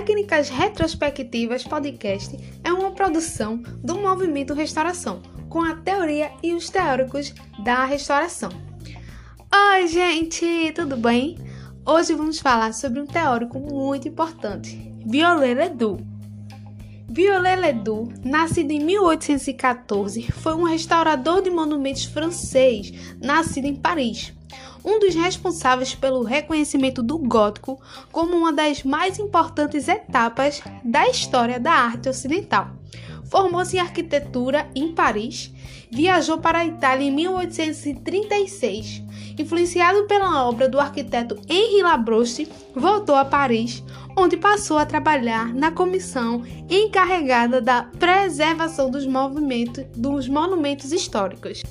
Técnicas Retrospectivas Podcast é uma produção do movimento Restauração, com a teoria e os teóricos da restauração. Oi, gente, tudo bem? Hoje vamos falar sobre um teórico muito importante, Viollet Ledoux. Viollet Ledoux, nascido em 1814, foi um restaurador de monumentos francês, nascido em Paris um dos responsáveis pelo reconhecimento do gótico como uma das mais importantes etapas da história da arte ocidental. Formou-se em arquitetura em Paris, viajou para a Itália em 1836. Influenciado pela obra do arquiteto Henri Labrousse, voltou a Paris, onde passou a trabalhar na comissão encarregada da preservação dos, movimentos, dos monumentos históricos.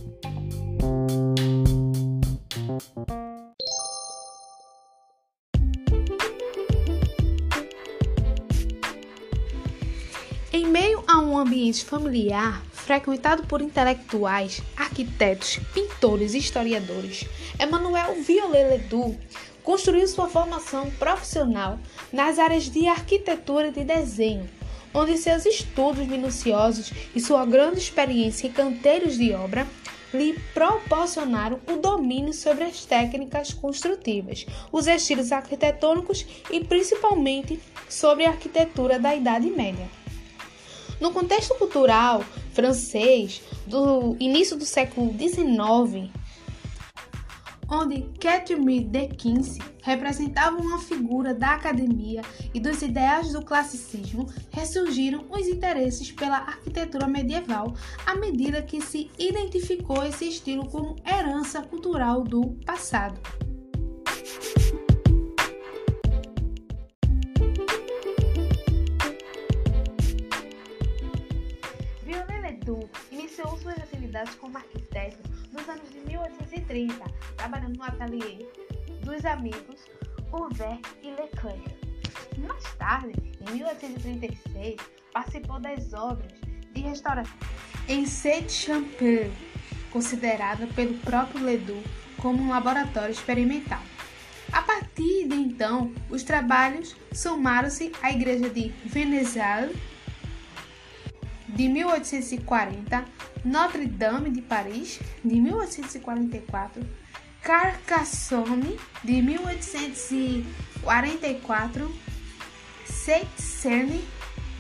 Ambiente familiar frequentado por intelectuais, arquitetos, pintores e historiadores, Emmanuel Violet Ledoux construiu sua formação profissional nas áreas de arquitetura e de desenho, onde seus estudos minuciosos e sua grande experiência em canteiros de obra lhe proporcionaram o domínio sobre as técnicas construtivas, os estilos arquitetônicos e principalmente sobre a arquitetura da Idade Média. No contexto cultural francês do início do século XIX, onde Catherine de Quincy representava uma figura da academia e dos ideais do classicismo, ressurgiram os interesses pela arquitetura medieval à medida que se identificou esse estilo como herança cultural do passado. Atividades como arquiteto nos anos de 1830, trabalhando no ateliê dos amigos Urver e Leclerc. Mais tarde, em 1836, participou das obras de restauração em Saint-Champel, considerada pelo próprio Ledoux como um laboratório experimental. A partir de então, os trabalhos somaram-se à igreja de Venezial de 1840, Notre-Dame de Paris, de 1844, Carcassonne, de 1844, Seine,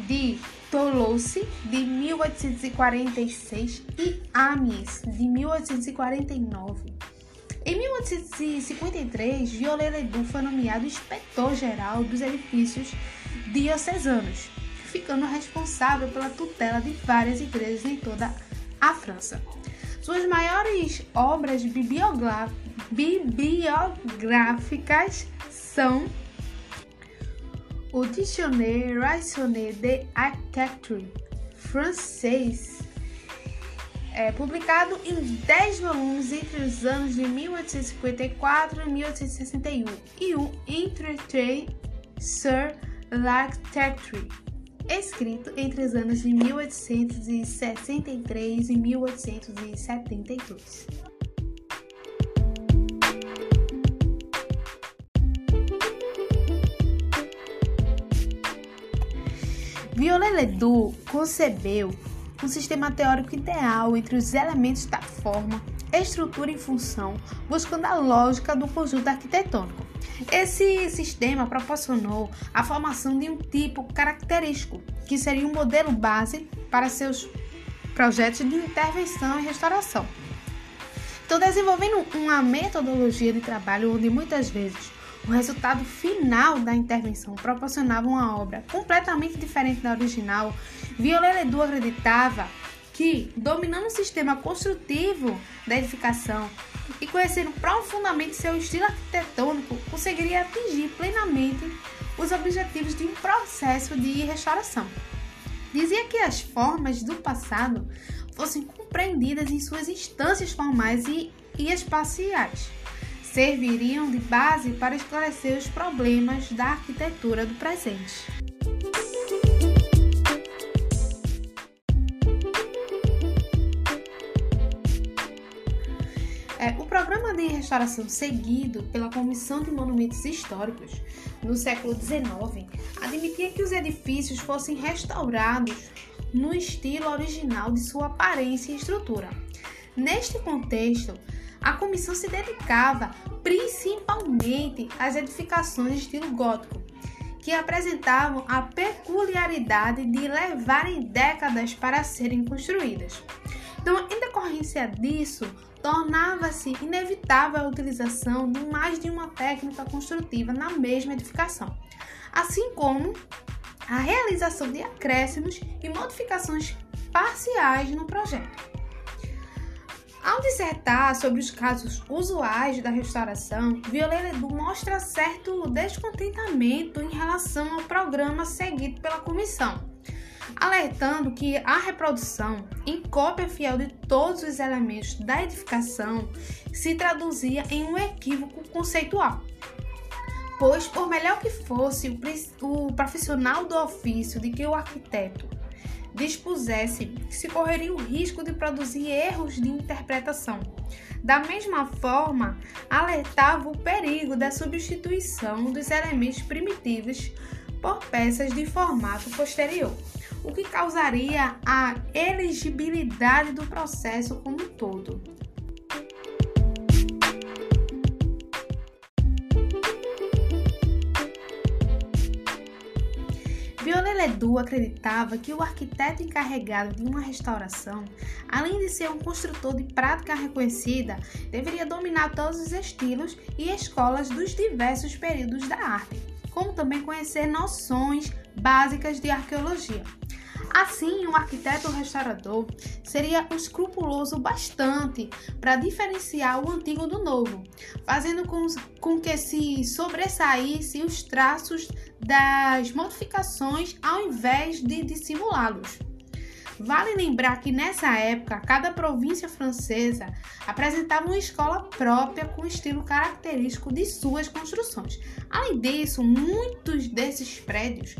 de Toulouse, de 1846 e Amiens, de 1849. Em 1853, Viollet Ledoux foi nomeado inspetor-geral dos edifícios diocesanos ficando responsável pela tutela de várias igrejas em toda a França. Suas maiores obras bibliográficas são o Dictionnaire Raisonné de Architecture francês, é, publicado em 10 volumes entre os anos de 1854 e 1861, e o Entretien sur l'architecture escrito entre os anos de 1863 e 1872. Viollet Ledoux concebeu um sistema teórico ideal entre os elementos da forma, estrutura e função, buscando a lógica do conjunto arquitetônico. Esse sistema proporcionou a formação de um tipo característico, que seria um modelo base para seus projetos de intervenção e restauração. Então, desenvolvendo uma metodologia de trabalho onde muitas vezes o resultado final da intervenção proporcionava uma obra completamente diferente da original, Viollet Ledoux acreditava que, dominando o sistema construtivo da edificação e conhecendo profundamente seu estilo arquitetônico, conseguiria atingir plenamente os objetivos de um processo de restauração. Dizia que as formas do passado fossem compreendidas em suas instâncias formais e, e espaciais, serviriam de base para esclarecer os problemas da arquitetura do presente. De restauração seguido pela Comissão de Monumentos Históricos no século XIX admitia que os edifícios fossem restaurados no estilo original de sua aparência e estrutura. Neste contexto, a comissão se dedicava principalmente às edificações de estilo gótico, que apresentavam a peculiaridade de levarem décadas para serem construídas. Então, em decorrência disso, tornava-se inevitável a utilização de mais de uma técnica construtiva na mesma edificação, assim como a realização de acréscimos e modificações parciais no projeto. Ao dissertar sobre os casos usuais da restauração, Violeta Edu mostra certo descontentamento em relação ao programa seguido pela comissão alertando que a reprodução em cópia fiel de todos os elementos da edificação se traduzia em um equívoco conceitual. Pois, por melhor que fosse o profissional do ofício de que o arquiteto dispusesse, se correria o risco de produzir erros de interpretação. Da mesma forma, alertava o perigo da substituição dos elementos primitivos por peças de formato posterior o que causaria a elegibilidade do processo como um todo. Ledoux acreditava que o arquiteto encarregado de uma restauração, além de ser um construtor de prática reconhecida, deveria dominar todos os estilos e escolas dos diversos períodos da arte, como também conhecer noções básicas de arqueologia. Assim, um arquiteto restaurador seria escrupuloso bastante para diferenciar o antigo do novo, fazendo com, com que se sobressaísse os traços das modificações ao invés de dissimulá-los. Vale lembrar que nessa época, cada província francesa apresentava uma escola própria com estilo característico de suas construções. Além disso, muitos desses prédios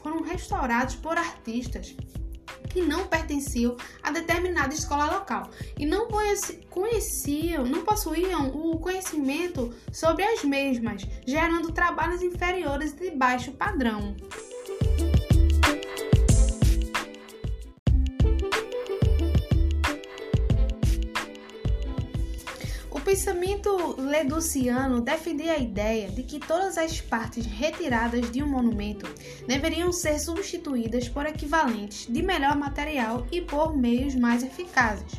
foram restaurados por artistas que não pertenciam a determinada escola local e não conheciam, não possuíam o conhecimento sobre as mesmas, gerando trabalhos inferiores de baixo padrão. Pensamento leduciano defendia a ideia de que todas as partes retiradas de um monumento deveriam ser substituídas por equivalentes de melhor material e por meios mais eficazes.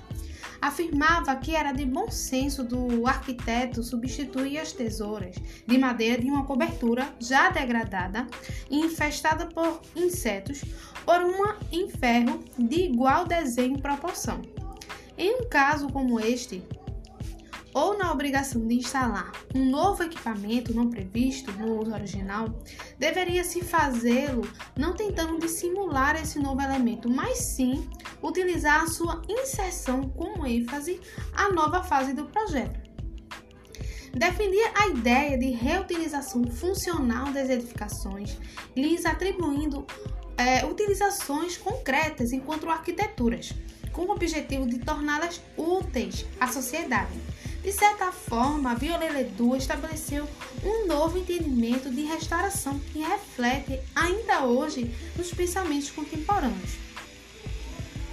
Afirmava que era de bom senso do arquiteto substituir as tesouras de madeira de uma cobertura já degradada e infestada por insetos por uma em ferro de igual desenho e proporção. Em um caso como este, ou na obrigação de instalar um novo equipamento não previsto no uso original, deveria-se fazê-lo não tentando dissimular esse novo elemento, mas sim utilizar a sua inserção como ênfase à nova fase do projeto. Defendia a ideia de reutilização funcional das edificações, lhes atribuindo é, utilizações concretas enquanto arquiteturas, com o objetivo de torná-las úteis à sociedade de certa forma, Viollet Ledoux estabeleceu um novo entendimento de restauração que reflete ainda hoje nos pensamentos contemporâneos.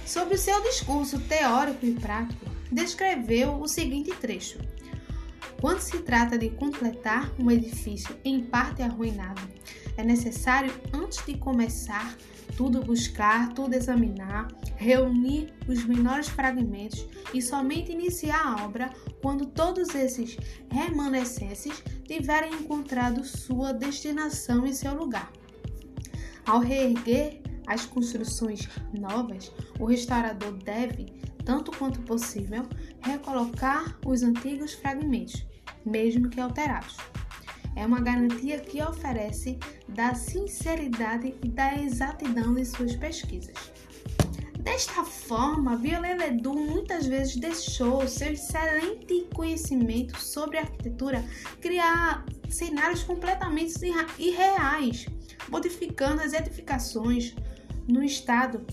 Sobre o seu discurso teórico e prático, descreveu o seguinte trecho: Quando se trata de completar um edifício em parte arruinado, é necessário, antes de começar, tudo buscar, tudo examinar, reunir os menores fragmentos e somente iniciar a obra quando todos esses remanescentes tiverem encontrado sua destinação e seu lugar. Ao reerguer as construções novas, o restaurador deve, tanto quanto possível, recolocar os antigos fragmentos, mesmo que alterados é uma garantia que oferece da sinceridade e da exatidão de suas pesquisas. Desta forma, Viollet Ledoux muitas vezes deixou seu excelente conhecimento sobre arquitetura criar cenários completamente irreais, modificando as edificações no estado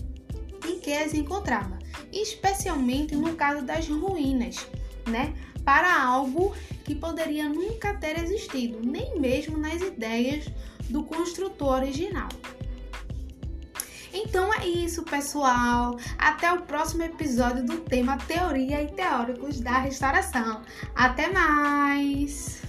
em que as encontrava, especialmente no caso das ruínas, né? para algo que poderia nunca ter existido, nem mesmo nas ideias do construtor original. Então é isso, pessoal. Até o próximo episódio do tema Teoria e Teóricos da Restauração. Até mais!